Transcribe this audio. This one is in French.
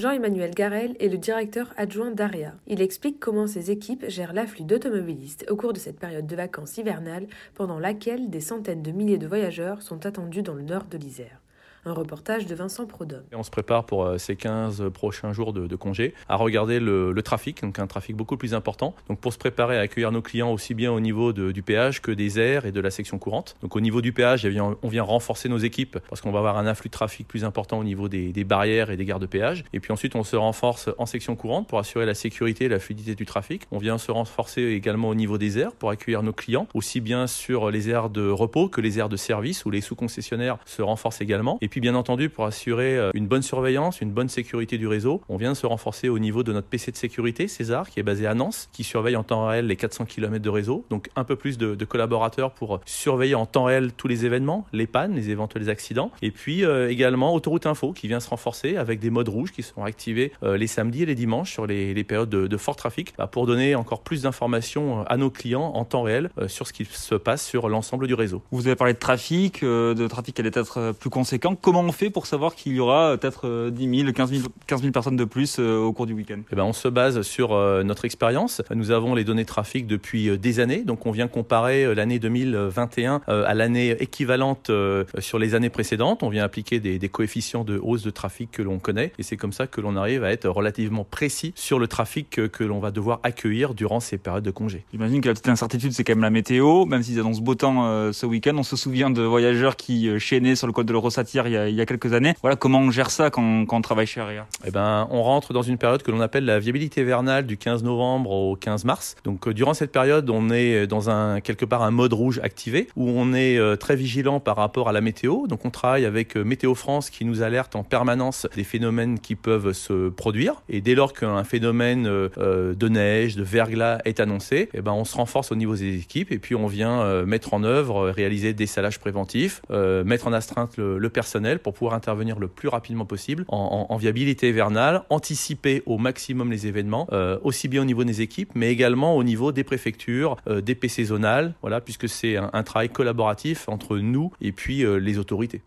Jean-Emmanuel Garel est le directeur adjoint d'AREA. Il explique comment ses équipes gèrent l'afflux d'automobilistes au cours de cette période de vacances hivernales pendant laquelle des centaines de milliers de voyageurs sont attendus dans le nord de l'Isère. Un reportage de Vincent Prodhomme. On se prépare pour euh, ces 15 prochains jours de, de congé à regarder le, trafic, donc un trafic beaucoup plus important. Donc pour se préparer à accueillir nos clients aussi bien au niveau du péage que des airs et de la section courante. Donc au niveau du péage, eh on vient renforcer nos équipes parce qu'on va avoir un afflux de trafic plus important au niveau des, barrières et des gares de péage. Et puis ensuite, on se renforce en section courante pour assurer la sécurité et la fluidité du trafic. On vient se renforcer également au niveau des airs pour accueillir nos clients, aussi bien sur les aires de repos que les aires de service où les sous-concessionnaires se renforcent également. Puis bien entendu, pour assurer euh, une bonne surveillance, une bonne sécurité du réseau. On vient de se renforcer au niveau de notre PC de sécurité, César, qui est basé à Nantes, qui surveille en temps réel les 400 km de réseau. Donc un peu plus de, collaborateurs pour surveiller en temps réel tous les événements, les pannes, les éventuels accidents. Et puis euh, également Autoroute Info, qui vient se renforcer avec des modes rouges qui sont activés euh, les samedis et les dimanches sur les, périodes de, fort trafic, bah, pour donner encore plus d'informations à nos clients en temps réel euh, sur ce qui se passe sur l'ensemble du réseau. Vous avez parlé de trafic, de trafic qui allait être plus conséquent. Comment on fait pour savoir qu'il y aura peut-être 10 000, 15 000, 15 000 personnes de plus euh, au cours du week-end? Eh ben, On se base sur euh, notre expérience. Nous avons les données trafic depuis euh, des années, donc on vient comparer l'année 2021 à l'année équivalente sur les années précédentes. On vient appliquer des, des coefficients de hausse de trafic que l'on connaît et c'est comme ça que l'on arrive à être relativement précis sur le trafic que, que l'on va devoir accueillir durant ces périodes de congé. J'imagine que la petite incertitude, c'est quand même la météo. Même s'ils annoncent beau temps euh, ce week-end, on se souvient de voyageurs qui euh, chaînaient sur le col de l'Eurosatire il, y a quelques années. Voilà comment on gère ça quand, on travaille chez AREA Eh ben, on rentre dans une période que l'on appelle la viabilité vernale du 15 novembre au 15 mars. Donc, euh, durant cette période, on est dans un quelque part un mode rouge activé où on est euh, très vigilant par rapport à la météo. Donc, on travaille avec euh, Météo France qui nous alerte en permanence des phénomènes qui peuvent se produire. Et dès lors qu'un phénomène euh, de neige, de verglas est annoncé, eh ben, on se renforce au niveau des équipes et puis on vient euh, mettre en œuvre, réaliser des salages préventifs, euh, mettre en astreinte le, personnel pour pouvoir intervenir le plus rapidement possible en, viabilité hivernale, anticiper au maximum les événements, euh, aussi bien au niveau des équipes, mais également au niveau des préfectures, euh, des PC zonales, voilà, puisque c'est un, un, travail collaboratif entre nous et puis les autorités.